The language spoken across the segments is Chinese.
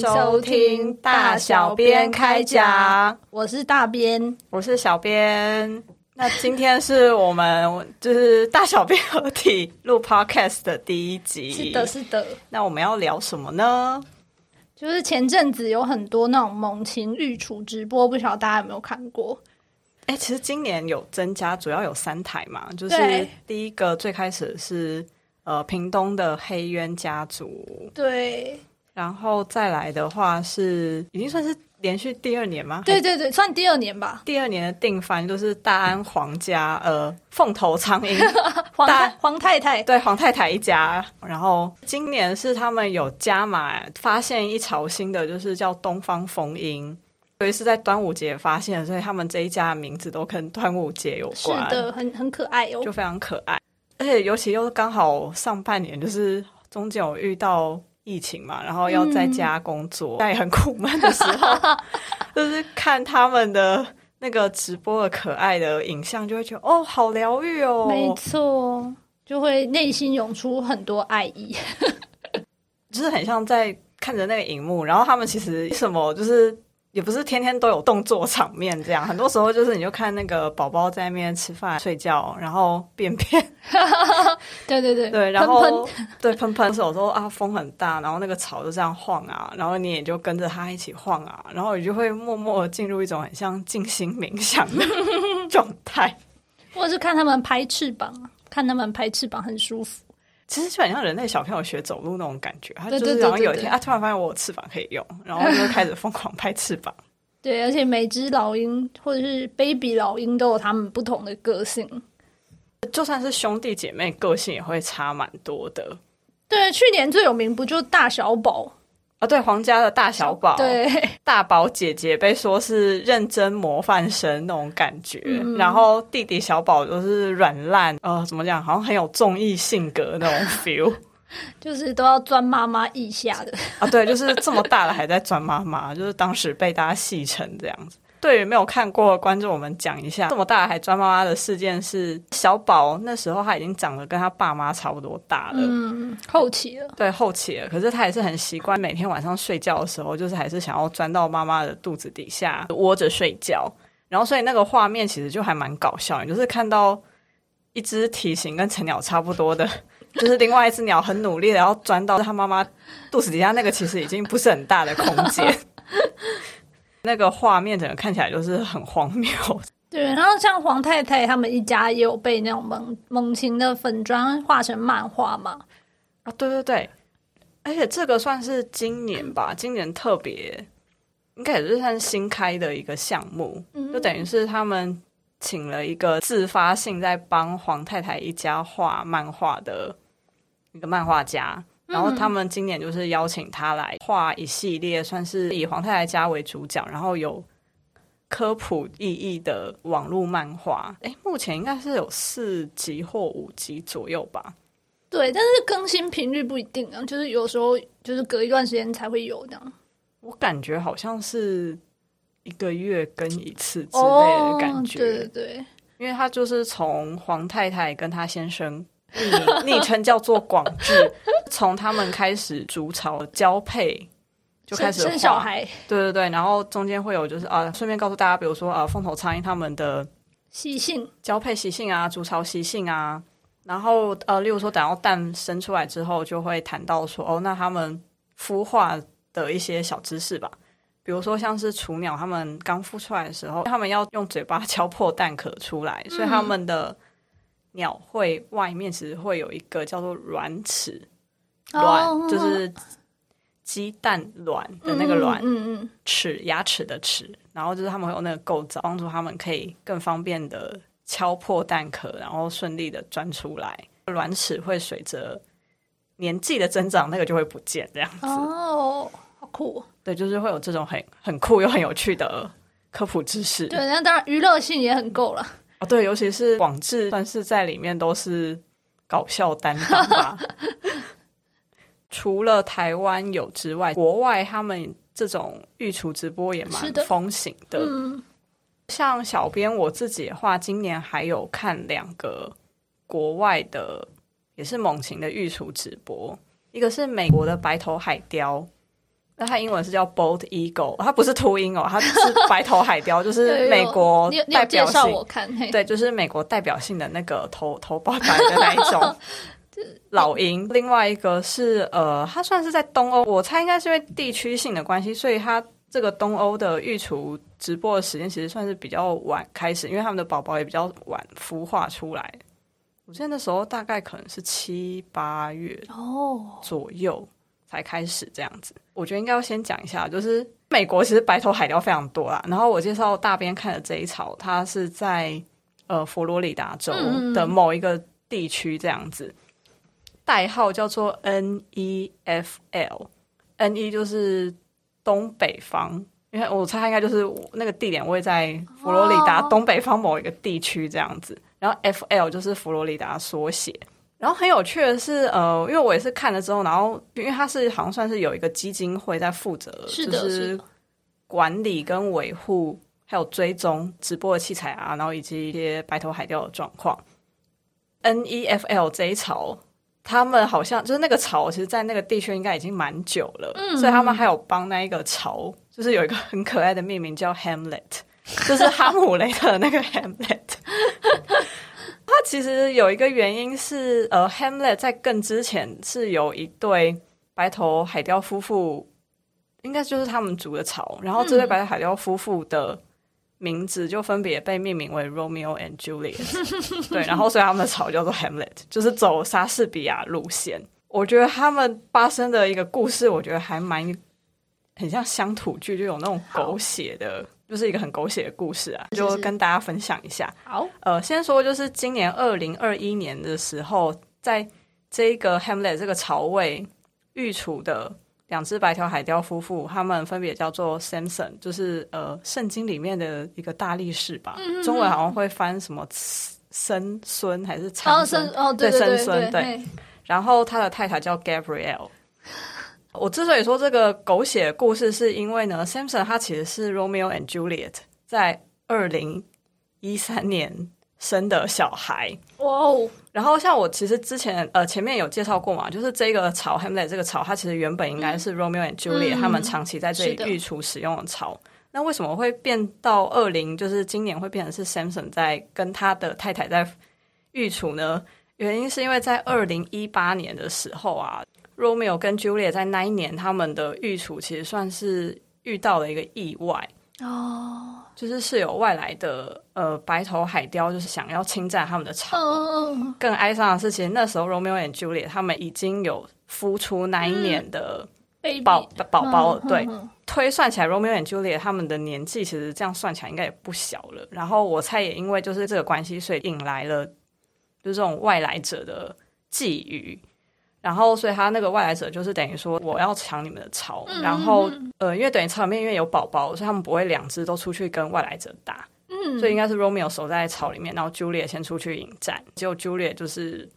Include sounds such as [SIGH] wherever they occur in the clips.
收听大小编开讲，我是大编，我是小编。那今天是我们就是大小编合体录 podcast 的第一集，是的，是的。那我们要聊什么呢？就是前阵子有很多那种猛禽育雏直播，不晓得大家有没有看过？哎，其实今年有增加，主要有三台嘛，就是第一个最开始是呃屏东的黑鸢家族，对。然后再来的话是已经算是连续第二年吗？对对对，算第二年吧。第二年的定番就是大安皇家呃凤头苍鹰黄黄太太对黄太太一家。然后今年是他们有加码发现一巢新的，就是叫东方风鹰，所以是在端午节发现，所以他们这一家的名字都跟端午节有关，是的，很很可爱哦，就非常可爱。而且尤其又刚好上半年，就是中间有遇到。疫情嘛，然后要在家工作，在很苦闷的时候，[LAUGHS] 就是看他们的那个直播的可爱的影像，就会觉得哦，好疗愈哦。没错，就会内心涌出很多爱意，[LAUGHS] 就是很像在看着那个荧幕，然后他们其实什么就是。也不是天天都有动作场面，这样很多时候就是你就看那个宝宝在那边吃饭、睡觉，然后便便，对 [LAUGHS] 对对。对，[LAUGHS] 然后对喷喷，有时候啊风很大，然后那个草就这样晃啊，然后你也就跟着它一起晃啊，然后你就会默默进入一种很像静心冥想的 [LAUGHS] 状态，或者是看他们拍翅膀，看他们拍翅膀很舒服。其实就很像人类小朋友学走路那种感觉，他就是然后有一天啊，突然发现我有翅膀可以用，然后就开始疯狂拍翅膀。对，而且每只老鹰或者是 baby 老鹰都有他们不同的个性，就算是兄弟姐妹，个性也会差蛮多的。对，去年最有名不就大小宝？啊，对，皇家的大小宝，对，[LAUGHS] 大宝姐姐被说是认真模范生那种感觉，然后弟弟小宝都是软烂，呃，怎么讲，好像很有综艺性格那种 [LAUGHS] feel，就是都要钻妈妈腋下的啊，对，就是这么大了还在钻妈妈，就是当时被大家戏称这样子。对于没有看过的观众，我们讲一下这么大还钻妈妈的事件是小宝那时候他已经长得跟他爸妈差不多大了，嗯，后期了，对，后期了。可是他也是很习惯每天晚上睡觉的时候，就是还是想要钻到妈妈的肚子底下窝着睡觉。然后所以那个画面其实就还蛮搞笑，就是看到一只体型跟成鸟差不多的，[LAUGHS] 就是另外一只鸟很努力的要钻到他妈妈肚子底下，那个其实已经不是很大的空间。那个画面整个看起来就是很荒谬。[LAUGHS] 对，然后像黄太太他们一家也有被那种猛猛禽的粉砖画成漫画嘛？啊，对对对，而且这个算是今年吧，今年特别应该也是算新开的一个项目，就等于是他们请了一个自发性在帮黄太太一家画漫画的一个漫画家。然后他们今年就是邀请他来画一系列，算是以黄太太家为主角，然后有科普意义的网络漫画。哎，目前应该是有四集或五集左右吧。对，但是更新频率不一定啊，就是有时候就是隔一段时间才会有这样。我感觉好像是一个月更一次之类的感觉。对对对，因为他就是从皇太太跟他先生。昵 [LAUGHS] 昵称叫做广志，从他们开始筑巢交配就开始生小孩，对对对，然后中间会有就是啊，顺便告诉大家，比如说啊，凤头苍蝇他们的习性、交配习性啊、筑巢习性啊，然后呃，例如说等到蛋生出来之后，就会谈到说哦，那他们孵化的一些小知识吧，比如说像是雏鸟，他们刚孵出来的时候，他们要用嘴巴敲破蛋壳出来，所以他们的。鸟会外面其实会有一个叫做卵齿，卵就是鸡蛋卵的那个卵，嗯嗯，齿牙齿的齿，然后就是他们会有那个构造，帮助他们可以更方便的敲破蛋壳，然后顺利的钻出来。卵齿会随着年纪的增长，那个就会不见，这样子。哦，好酷！对，就是会有这种很很酷又很有趣的科普知识。对，那当然娱乐性也很够了。哦，对，尤其是广智，算是在里面都是搞笑担当吧。[LAUGHS] 除了台湾有之外，国外他们这种御厨直播也蛮风行的。像小编我自己的话，今年还有看两个国外的，也是猛禽的御厨直播，一个是美国的白头海雕，那它英文是叫 Bold Eagle，它不是秃鹰哦，它是白头海雕，[LAUGHS] 就是美国代表性。我看，对，就是美国代表性的那个头头白白的那一种 [LAUGHS] [LAUGHS] 老鹰。另外一个是呃，它算是在东欧，我猜应该是因为地区性的关系，所以它这个东欧的育雏直播的时间其实算是比较晚开始，因为他们的宝宝也比较晚孵化出来。我记得那时候大概可能是七八月哦左右。才开始这样子，我觉得应该要先讲一下，就是美国其实白头海雕非常多啦。然后我介绍大边看的这一巢，它是在呃佛罗里达州的某一个地区这样子，代号叫做 N E F L，N E 就是东北方，因为我猜应该就是那个地点位在佛罗里达东北方某一个地区这样子，然后 F L 就是佛罗里达缩写。然后很有趣的是，呃，因为我也是看了之后，然后因为它是好像算是有一个基金会在负责，就是管理跟维护，还有追踪直播的器材啊，然后以及一些白头海钓的状况。N E F L 这一潮，他们好像就是那个潮，其实，在那个地区应该已经蛮久了，所以他们还有帮那一个潮，就是有一个 [LAUGHS] 很可爱的命名叫 Hamlet，就是哈姆雷特那个 Hamlet。[LAUGHS] 它其实有一个原因是，呃，Hamlet 在更之前是有一对白头海雕夫妇，应该就是他们组的巢，然后这对白头海雕夫妇的名字就分别被命名为 Romeo and Juliet，[LAUGHS] 对，然后所以他们的巢叫做 Hamlet，就是走莎士比亚路线。我觉得他们发生的一个故事，我觉得还蛮很像乡土剧，就有那种狗血的。就是一个很狗血的故事啊，就跟大家分享一下。好，呃，先说就是今年二零二一年的时候，在这个 Hamlet 这个巢位御厨的两只白条海雕夫妇，他们分别叫做 Samson，就是呃圣经里面的一个大力士吧，中文好像会翻什么生孙还是长孙？哦，对对对对。然后他的太太叫 Gabrielle。我之所以说这个狗血故事，是因为呢，Samson 他其实是 Romeo and Juliet 在二零一三年生的小孩。哇哦！然后像我其实之前呃前面有介绍过嘛，就是这个巢 Hamlet 这个巢，它其实原本应该是 Romeo and Juliet 他们长期在这里育雏使用的巢。那为什么会变到二零？就是今年会变成是 Samson 在跟他的太太在御厨呢？原因是因为在二零一八年的时候啊。Romeo 跟 Julia 在那一年，他们的御厨其实算是遇到了一个意外哦，就是是有外来的呃白头海雕，就是想要侵占他们的巢。更哀伤的是，其实那时候 Romeo and Julia 他们已经有孵出那一年的宝宝宝，对，推算起来 Romeo and Juliet 他们的年纪其实这样算起来应该也不小了。然后我猜也因为就是这个关系，所以引来了就是这种外来者的觊觎。然后，所以他那个外来者就是等于说，我要抢你们的巢。然后，呃，因为等于巢里面因为有宝宝，所以他们不会两只都出去跟外来者打。嗯，所以应该是 Romeo 守在巢里面，然后 Julia 先出去迎战。结果 Julia 就是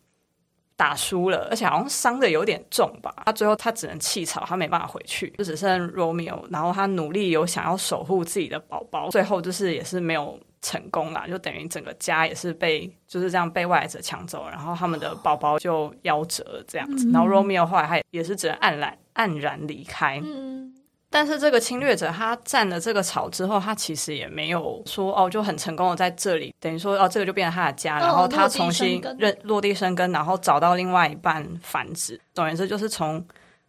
打输了，而且好像伤的有点重吧。他最后他只能弃巢，他没办法回去，就只剩 Romeo。然后他努力有想要守护自己的宝宝，最后就是也是没有。成功了，就等于整个家也是被就是这样被外来者抢走，然后他们的宝宝就夭折这样子。然后 Romeo 后来他也是只能黯然黯然离开。嗯，但是这个侵略者他占了这个巢之后，他其实也没有说哦就很成功的在这里，等于说哦这个就变成他的家，然后他重新认落地生根，然后找到另外一半繁殖。总而言之，就是从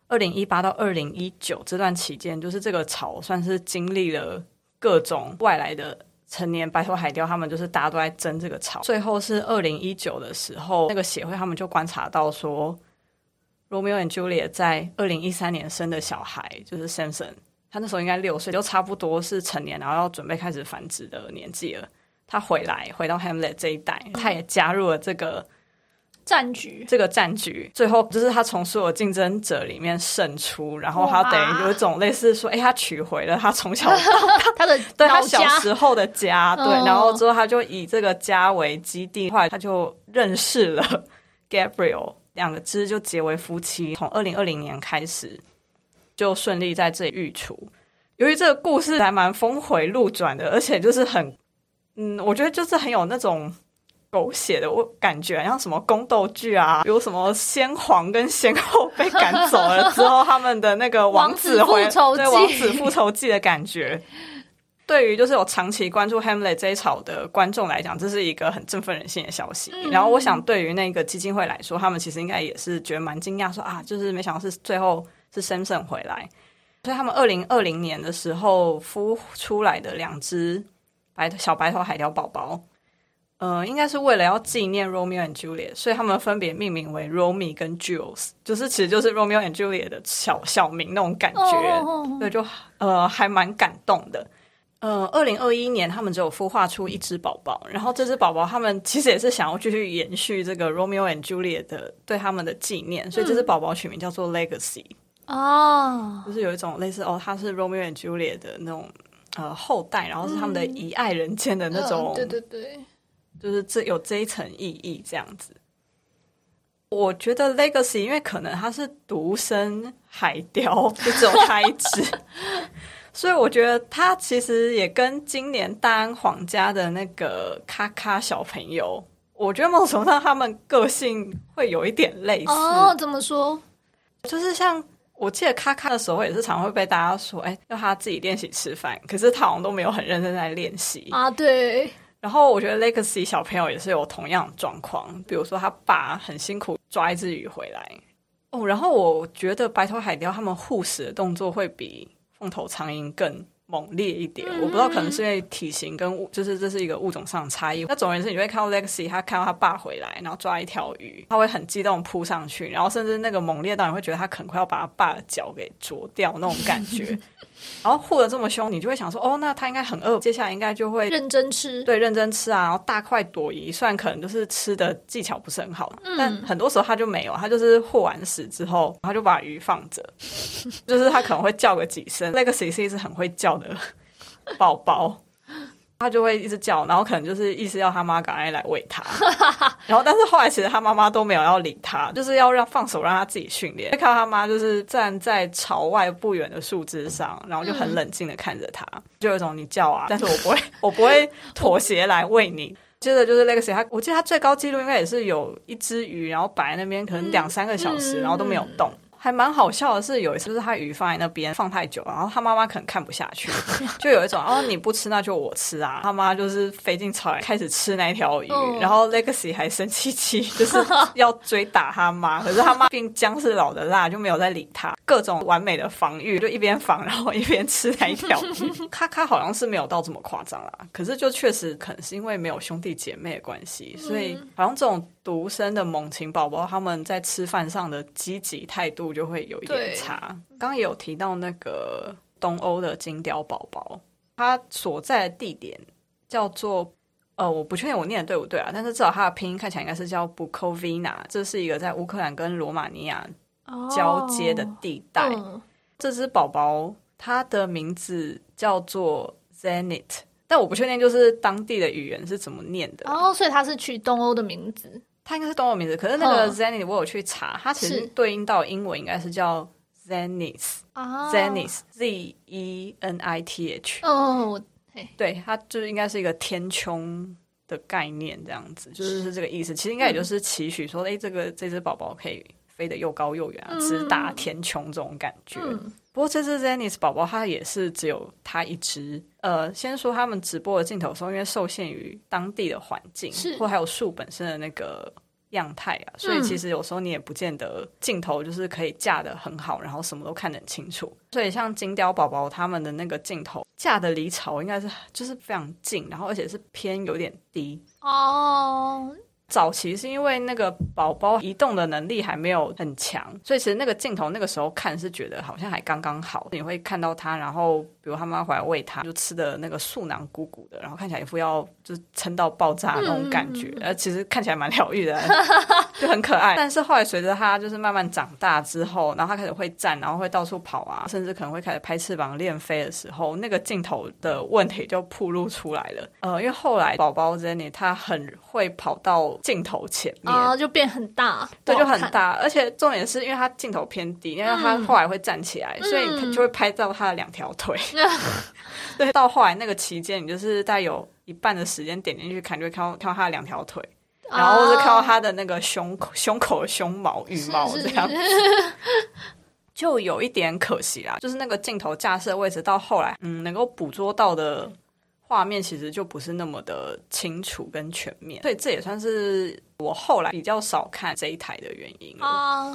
二零一八到二零一九这段期间，就是这个巢算是经历了各种外来的。成年白头海雕，他们就是大家都在争这个巢。最后是二零一九的时候，那个协会他们就观察到说，Romeo and Juliet 在二零一三年生的小孩就是 Samson，他那时候应该六岁，就差不多是成年，然后要准备开始繁殖的年纪了。他回来回到 Hamlet 这一代，他也加入了这个。战局这个战局，最后就是他从所有竞争者里面胜出，然后他等于有一种类似说，哎，他取回了他从小 [LAUGHS] 他的 [LAUGHS] 对他小时候的家，对，然后之后他就以这个家为基地，后来他就认识了 Gabriel，两个只就结为夫妻，从二零二零年开始就顺利在这里育雏。由于这个故事还蛮峰回路转的，而且就是很，嗯，我觉得就是很有那种。狗血的，我感觉像什么宫斗剧啊，有什么先皇跟先后被赶走了之后，他们的那个 [LAUGHS] 王子回对王子复仇记的感觉。对于就是有长期关注 Hamlet 这一草的观众来讲，这是一个很振奋人心的消息。然后，我想对于那个基金会来说，他们其实应该也是觉得蛮惊讶，说啊，就是没想到是最后是 Samson 回来。所以，他们二零二零年的时候孵出来的两只白小白头海雕宝宝。呃，应该是为了要纪念 Romeo and Juliet，所以他们分别命名为 Romeo 跟 Jules，就是其实就是 Romeo and Juliet 的小小名那种感觉，对，就呃还蛮感动的。呃，二零二一年他们只有孵化出一只宝宝，然后这只宝宝他们其实也是想要继续延续这个 Romeo and Juliet 的对他们的纪念，所以这只宝宝取名叫做 Legacy，哦，就是有一种类似哦，他是 Romeo and Juliet 的那种呃后代，然后是他们的遗爱人间的那种，对对对。就是这有这一层意义，这样子。我觉得 Legacy，因为可能它是独生海雕，就只有它一只，[LAUGHS] 所以我觉得它其实也跟今年大安皇家的那个咔咔小朋友，我觉得某种上他们个性会有一点类似。哦，怎么说？就是像我记得咔咔的时候，也是常会被大家说，哎，要他自己练习吃饭，可是他好像都没有很认真在练习啊。对。然后我觉得 Legacy 小朋友也是有同样的状况，比如说他爸很辛苦抓一只鱼回来哦，然后我觉得白头海雕他们护食的动作会比凤头苍蝇更。猛烈一点，我不知道可能是因为体型跟物，就是这是一个物种上的差异。那总而言之，你会看到 Lexi，他看到他爸回来，然后抓一条鱼，他会很激动扑上去，然后甚至那个猛烈到你会觉得他可能快要把他爸的脚给啄掉那种感觉。[LAUGHS] 然后护的这么凶，你就会想说，哦，那他应该很饿，接下来应该就会认真吃，对，认真吃啊，然后大快朵颐。虽然可能就是吃的技巧不是很好，但很多时候他就没有，他就是护完食之后，他就把鱼放着，[LAUGHS] 就是他可能会叫个几声。Lexi 是一只很会叫的。[LAUGHS] 宝宝，他就会一直叫，然后可能就是意思要他妈赶快来喂他。[LAUGHS] 然后，但是后来其实他妈妈都没有要理他，就是要让放手让他自己训练。看到他妈就是站在朝外不远的树枝上，然后就很冷静的看着他，就有一种你叫啊，但是我不会，[LAUGHS] 我不会妥协来喂你。接着就是 Legacy，他我记得他最高纪录应该也是有一只鱼，然后摆在那边可能两三个小时，然后都没有动。还蛮好笑的是，有一次就是他鱼放在那边放太久，然后他妈妈可能看不下去，[LAUGHS] 就有一种哦你不吃那就我吃啊，他妈就是飞进草来开始吃那条鱼，然后 Legacy 还生气气，就是要追打他妈，可是他妈并姜是老的辣，就没有再理他，各种完美的防御，就一边防然后一边吃那一条鱼。[LAUGHS] 咔咔好像是没有到这么夸张啦，可是就确实可能是因为没有兄弟姐妹的关系，所以好像这种。独生的猛禽宝宝，他们在吃饭上的积极态度就会有一点差。刚刚也有提到那个东欧的金雕宝宝，它所在的地点叫做呃，我不确定我念的对不对啊，但是至少它的拼音看起来应该是叫 Bukovina，这是一个在乌克兰跟罗马尼亚交接的地带。这只宝宝它的名字叫做 Zenit，但我不确定就是当地的语言是怎么念的。哦，所以它是取东欧的名字。它应该是动物名字，可是那个 Zenith 我有去查，它其实对应到英文应该是叫 Zenith，Zenith，Z E N I T H。哦，对，它就是应该是一个天穹的概念，这样子，就是是这个意思。其实应该也就是期许说，哎，这个这只宝宝可以飞得又高又远，直达天穹这种感觉。不过这只 Zenith 宝宝它也是只有它一只。呃，先说他们直播的镜头时候，因为受限于当地的环境，或还有树本身的那个样态啊，所以其实有时候你也不见得镜头就是可以架的很好，然后什么都看得很清楚。所以像金雕宝宝他们的那个镜头架的离巢应该是就是非常近，然后而且是偏有点低哦。早期是因为那个宝宝移动的能力还没有很强，所以其实那个镜头那个时候看是觉得好像还刚刚好。你会看到他，然后比如他妈回来喂他，就吃的那个素囊鼓鼓的，然后看起来一副要就撑到爆炸那种感觉，呃，其实看起来蛮疗愈的，就很可爱。但是后来随着他就是慢慢长大之后，然后他开始会站，然后会到处跑啊，甚至可能会开始拍翅膀练飞的时候，那个镜头的问题就暴露出来了。呃，因为后来宝宝 Jenny 他很会跑到。镜头前面啊，就变很大，对，就很大。而且重点是因为他镜头偏低，因为他后来会站起来，所以就会拍到他的两条腿。[LAUGHS] 对，到后来那个期间，你就是在有一半的时间点进去看，就会看到看到他的两条腿。然后是看到他的那个胸口胸口的胸毛羽毛这样子，[LAUGHS] 就有一点可惜啦。就是那个镜头架设位置到后来，嗯，能够捕捉到的画面其实就不是那么的清楚跟全面，所以这也算是我后来比较少看这一台的原因啊。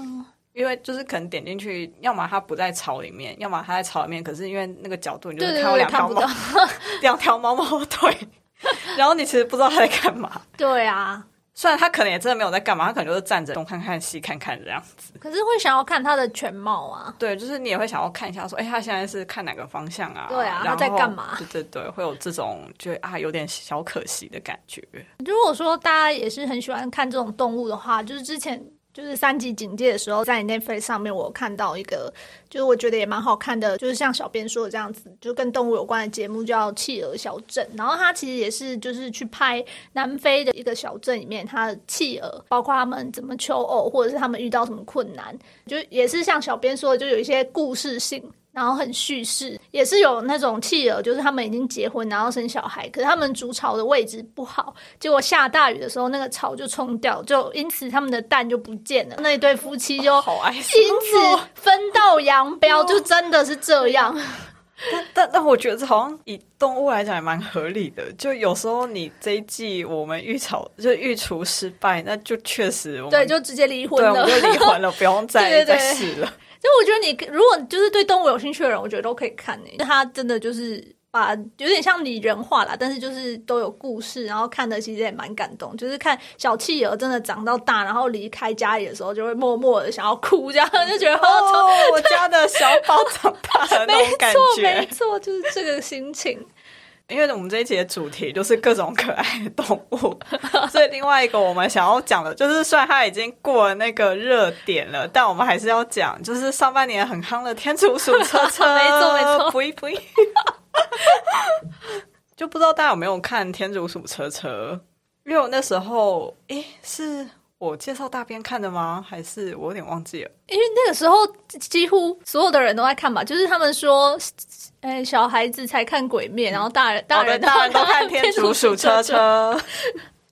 因为就是可能点进去，要么它不在草里面，要么它在草里面，可是因为那个角度，你就看到两条猫，[LAUGHS] 两条毛毛腿，[LAUGHS] 然后你其实不知道它在干嘛。对啊。虽然他可能也真的没有在干嘛，他可能就是站着东看看西看看这样子。可是会想要看他的全貌啊。对，就是你也会想要看一下，说，哎，他现在是看哪个方向啊？对啊，他在干嘛？对对对，会有这种就啊，有点小可惜的感觉。如果说大家也是很喜欢看这种动物的话，就是之前。就是三级警戒的时候，在 Netflix 上面，我看到一个，就是我觉得也蛮好看的，就是像小编说的这样子，就跟动物有关的节目，叫《企鹅小镇》。然后它其实也是就是去拍南非的一个小镇里面，它的企鹅，包括他们怎么求偶，或者是他们遇到什么困难，就也是像小编说的，就有一些故事性。然后很叙事，也是有那种弃儿，就是他们已经结婚，然后生小孩，可是他们筑巢的位置不好，结果下大雨的时候，那个巢就冲掉，就因此他们的蛋就不见了。那一对夫妻就因此分道扬镳，就真的是这样。但 [LAUGHS] 但但，我觉得好像以动物来讲也蛮合理的。就有时候你这一季我们育巢就育雏失败，那就确实对，就直接离婚了，就离婚了，[LAUGHS] 不用再再试了。就我觉得你如果就是对动物有兴趣的人，我觉得都可以看诶。他真的就是把有点像拟人化啦，但是就是都有故事，然后看的其实也蛮感动。就是看小企鹅真的长到大，然后离开家里的时候，就会默默的想要哭，这样就觉得哦，我家的小宝长大了 [LAUGHS] 那种感觉，没错，就是这个心情。因为我们这一节的主题就是各种可爱的动物，[LAUGHS] 所以另外一个我们想要讲的，就是虽然它已经过了那个热点了，但我们还是要讲，就是上半年很夯的天竺鼠车车，[LAUGHS] 没错没错，不一不一，就不知道大家有没有看天竺鼠车车？因为我那时候，诶，是我介绍大边看的吗？还是我有点忘记了？因为那个时候几乎所有的人都在看吧，就是他们说。哎，小孩子才看鬼面，然后大人大人大人都看 [LAUGHS] 天竺鼠车车。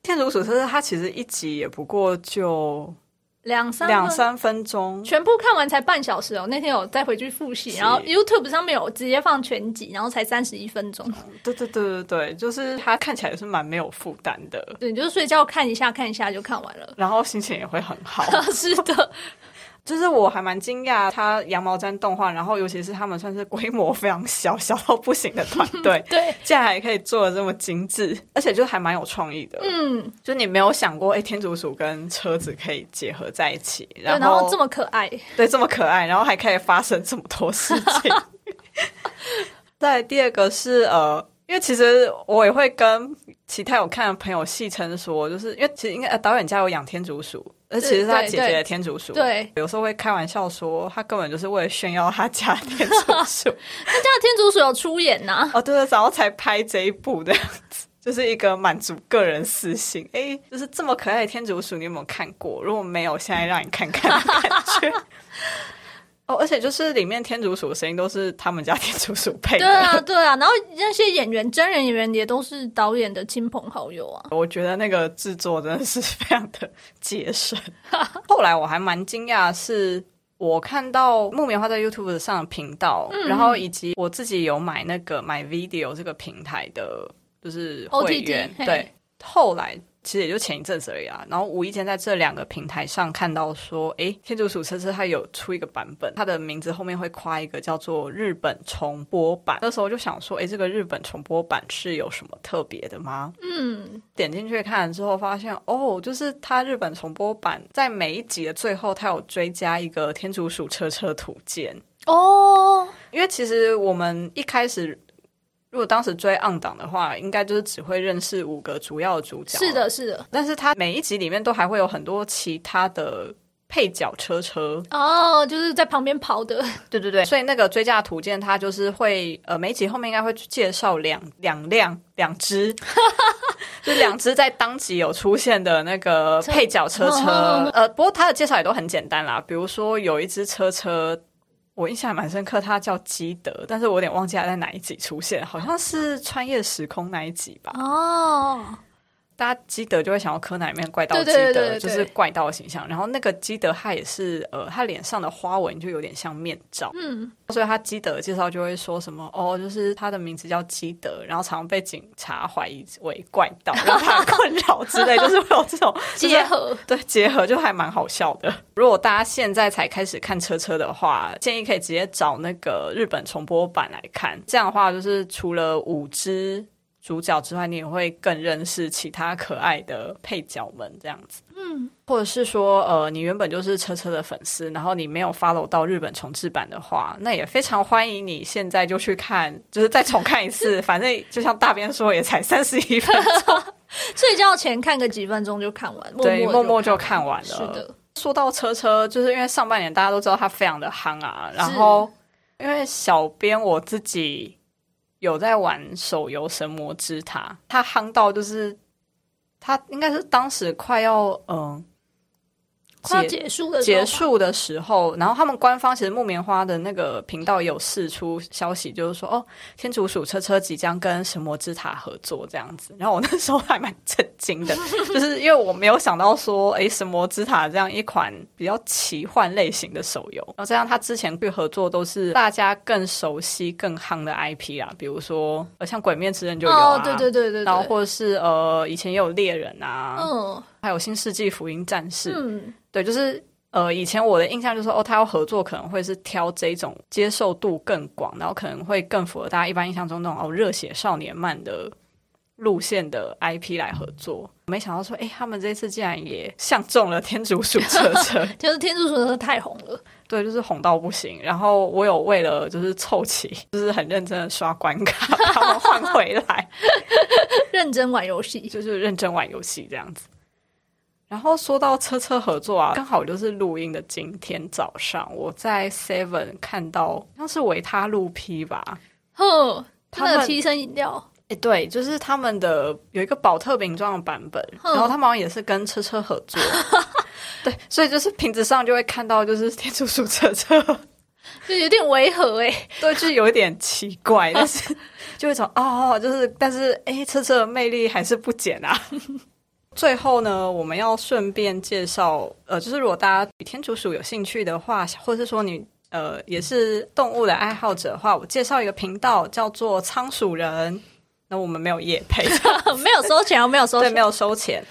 天竺鼠车车，它其实一集也不过就两三两三分钟，全部看完才半小时哦。那天有再回去复习，然后 YouTube 上面有直接放全集，然后才三十一分钟。对对对对对，就是它看起来是蛮没有负担的。对，你就是睡觉看一下看一下就看完了，然后心情也会很好。[LAUGHS] 是的。就是我还蛮惊讶，他羊毛毡动画，然后尤其是他们算是规模非常小小到不行的团队，[LAUGHS] 对，竟然还可以做的这么精致，而且就还蛮有创意的。嗯，就你没有想过，哎，天竺鼠跟车子可以结合在一起，然后这么可爱，对，这么可爱，然后还可以发生这么多事情。[LAUGHS] 再第二个是呃，因为其实我也会跟其他有看的朋友戏称说，就是因为其实应该导演家有养天竺鼠。而其实他姐姐的天竺鼠，对，有时候会开玩笑说，他根本就是为了炫耀他家天竺鼠。[LAUGHS] 他家的天竺鼠有出演呐，哦，对，然后才拍这一部的样子，就是一个满足个人私心。哎，就是这么可爱的天竺鼠，你有没有看过？如果没有，现在让你看看感觉。[LAUGHS] 哦，而且就是里面天竺鼠的声音都是他们家天竺鼠配的，对啊，对啊。然后那些演员，真人演员也都是导演的亲朋好友啊。我觉得那个制作真的是非常的节省。后来我还蛮惊讶，是我看到木棉花在 YouTube 上的频道，然后以及我自己有买那个买 Video 这个平台的，就是会员。对，后来。其实也就前一阵子而已啊，然后无意间在这两个平台上看到说，哎，天竺鼠车车它有出一个版本，它的名字后面会夸一个叫做日本重播版。那时候就想说，哎，这个日本重播版是有什么特别的吗？嗯，点进去看之后发现，哦，就是它日本重播版在每一集的最后，它有追加一个天竺鼠车车图鉴哦。因为其实我们一开始。如果当时追暗档的话，应该就是只会认识五个主要主角。是的，是的。但是它每一集里面都还会有很多其他的配角车车哦，就是在旁边跑的。[LAUGHS] 对对对，所以那个追加图鉴，它就是会呃，每集后面应该会介绍两两辆两只，[LAUGHS] 就两只在当集有出现的那个配角车车。呃，不过它的介绍也都很简单啦，比如说有一只车车。我印象蛮深刻，他叫基德，但是我有点忘记他在哪一集出现，好像是穿越时空那一集吧。哦，大家基德就会想到柯南里面怪盗基德，就是怪盗的形象。然后那个基德他也是，呃，他脸上的花纹就有点像面罩。嗯，所以他基德介绍就会说什么哦，就是他的名字叫基德，然后常被警察怀疑为怪盗，让他困扰之类，就是会有这种 [LAUGHS] 结合。对，结合就还蛮好笑的。如果大家现在才开始看车车的话，建议可以直接找那个日本重播版来看。这样的话，就是除了五只。主角之外，你也会更认识其他可爱的配角们，这样子。嗯，或者是说，呃，你原本就是车车的粉丝，然后你没有 follow 到日本重置版的话，那也非常欢迎你现在就去看，就是再重看一次。[LAUGHS] 反正就像大边说，也才三十一分钟，[LAUGHS] 睡觉前看个几分钟就看完，对，默默就看完了。是的。说到车车，就是因为上半年大家都知道它非常的夯啊，然后因为小编我自己。有在玩手游《神魔之塔》，他夯到就是，他应该是当时快要嗯。快结束的结束的时候，然后他们官方其实木棉花的那个频道有释出消息，就是说哦，天竺鼠车车即将跟神魔之塔合作这样子。然后我那时候还蛮震惊的，[LAUGHS] 就是因为我没有想到说，哎，神魔之塔这样一款比较奇幻类型的手游，然后这样他之前去合作都是大家更熟悉、更夯的 IP 啊，比如说呃像鬼面之刃就有啊，对对对对，然后或者是呃以前也有猎人啊，嗯，还有新世纪福音战士，嗯。对，就是呃，以前我的印象就是哦，他要合作可能会是挑这种接受度更广，然后可能会更符合大家一般印象中那种哦热血少年漫的路线的 IP 来合作。没想到说，哎，他们这次竟然也相中了天竺鼠车车，[LAUGHS] 就是天竺鼠车车太红了，对，就是红到不行。然后我有为了就是凑齐，就是很认真的刷关卡，把他们换回来，[LAUGHS] 认真玩游戏，就是认真玩游戏这样子。然后说到车车合作啊，刚好就是录音的今天早上，我在 Seven 看到像是维他露 P 吧，呵，他的提神饮料，哎，对，就是他们的有一个宝特瓶装的版本，然后他们好像也是跟车车合作，[LAUGHS] 对，所以就是瓶子上就会看到就是天竺鼠车车，就有点违和哎，对，就是有一点奇怪，但是 [LAUGHS] 就会从哦，就是但是哎，车车的魅力还是不减啊。最后呢，我们要顺便介绍，呃，就是如果大家对天竺鼠有兴趣的话，或者是说你呃也是动物的爱好者的话，我介绍一个频道叫做仓鼠人。那我们没有夜配，[LAUGHS] 没有收钱，没有收，对，没有收钱。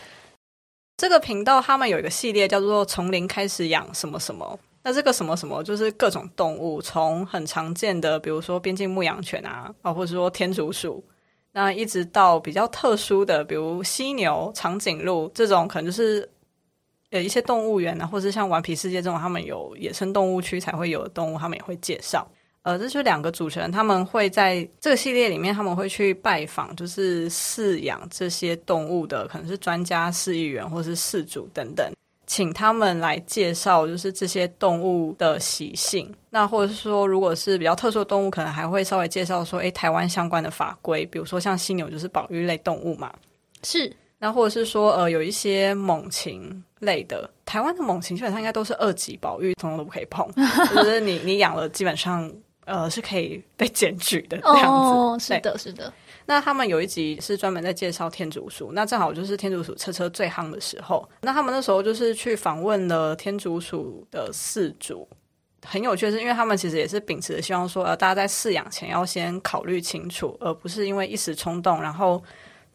这个频道他们有一个系列叫做“从零开始养什么什么”。那这个什么什么就是各种动物，从很常见的，比如说边境牧羊犬啊，啊，或者说天竺鼠。那一直到比较特殊的，比如犀牛、长颈鹿这种，可能就是呃一些动物园啊，或者像顽皮世界这种，他们有野生动物区才会有的动物，他们也会介绍。呃，这是两个主持人，他们会在这个系列里面，他们会去拜访，就是饲养这些动物的，可能是专家、饲育员或是饲主等等。请他们来介绍，就是这些动物的习性。那或者是说，如果是比较特殊的动物，可能还会稍微介绍说，诶，台湾相关的法规，比如说像犀牛就是保育类动物嘛。是。那或者是说，呃，有一些猛禽类的，台湾的猛禽基本上应该都是二级保育，通通都不可以碰。[LAUGHS] 就是你你养了，基本上呃是可以被检举的这样子。是的，是的。那他们有一集是专门在介绍天竺鼠，那正好就是天竺鼠车车最夯的时候。那他们那时候就是去访问了天竺鼠的饲主，很有趣的，是因为他们其实也是秉持的希望说，呃，大家在饲养前要先考虑清楚，而不是因为一时冲动，然后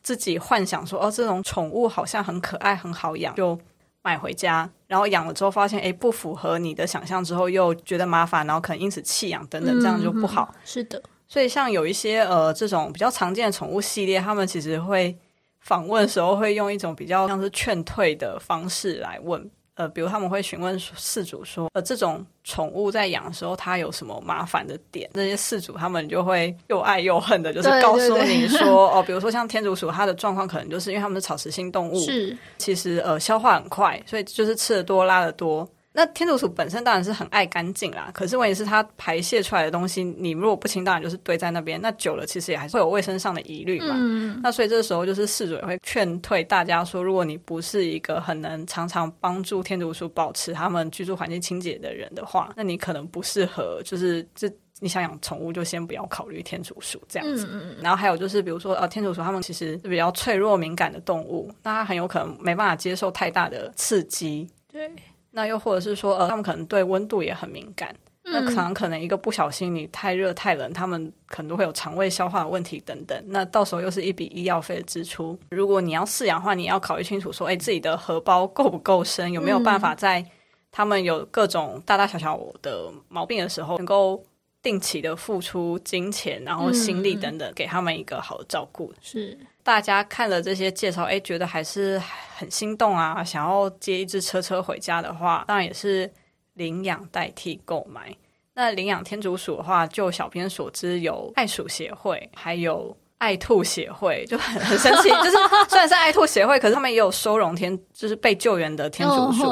自己幻想说，哦，这种宠物好像很可爱、很好养，就买回家，然后养了之后发现，哎，不符合你的想象，之后又觉得麻烦，然后可能因此弃养等等，这样就不好。是的。所以，像有一些呃这种比较常见的宠物系列，他们其实会访问的时候会用一种比较像是劝退的方式来问，呃，比如他们会询问饲主说，呃，这种宠物在养的时候它有什么麻烦的点？那些饲主他们就会又爱又恨的，就是告诉你说，哦，比如说像天竺鼠，它的状况可能就是因为它们是草食性动物，是其实呃消化很快，所以就是吃的多拉的多。那天竺鼠本身当然是很爱干净啦，可是问题是它排泄出来的东西，你如果不清，当然就是堆在那边。那久了，其实也还是会有卫生上的疑虑嘛。那所以这时候就是事主也会劝退大家说，如果你不是一个很能常常帮助天竺鼠保持它们居住环境清洁的人的话，那你可能不适合，就是这你想养宠物就先不要考虑天竺鼠这样子。嗯然后还有就是，比如说呃，天竺鼠它们其实是比较脆弱敏感的动物，那它很有可能没办法接受太大的刺激。对。那又或者是说，呃，他们可能对温度也很敏感，那可能可能一个不小心，你太热太冷，他们可能都会有肠胃消化的问题等等。那到时候又是一笔医药费的支出。如果你要饲养的话，你要考虑清楚，说，哎，自己的荷包够不够深，有没有办法在他们有各种大大小小的毛病的时候，能够定期的付出金钱，然后心力等等，给他们一个好的照顾。是。大家看了这些介绍，哎，觉得还是很心动啊！想要接一只车车回家的话，当然也是领养代替购买。那领养天竺鼠的话，就小编所知，有爱鼠协会，还有。爱兔协会就很很生气，就是虽然是爱兔协会，可是他们也有收容天，就是被救援的天竺鼠。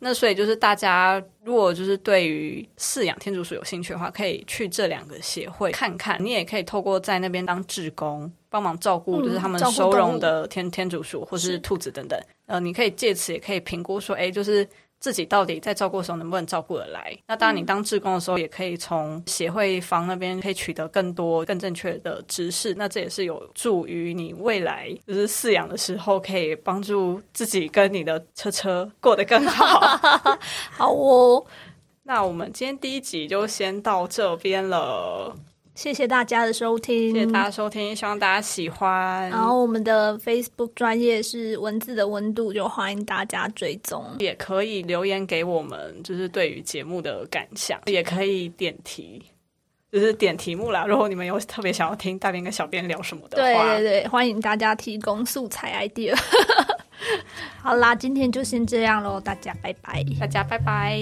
那所以就是大家如果就是对于饲养天竺鼠有兴趣的话，可以去这两个协会看看。你也可以透过在那边当志工，帮忙照顾，就是他们收容的天天竺鼠或是兔子等等。呃，你可以借此也可以评估说，哎，就是。自己到底在照顾的时候能不能照顾得来？那当然，你当志工的时候，也可以从协会方那边可以取得更多、更正确的知识。那这也是有助于你未来就是饲养的时候，可以帮助自己跟你的车车过得更好。[LAUGHS] 好哦，[LAUGHS] 那我们今天第一集就先到这边了。谢谢大家的收听，谢谢大家收听，希望大家喜欢。然后我们的 Facebook 专业是文字的温度，就欢迎大家追踪，也可以留言给我们，就是对于节目的感想，也可以点题，就是点题目啦。如果你们有特别想要听大编跟小编聊什么的话，对对对，欢迎大家提供素材 idea。[LAUGHS] 好啦，今天就先这样喽，大家拜拜，大家拜拜。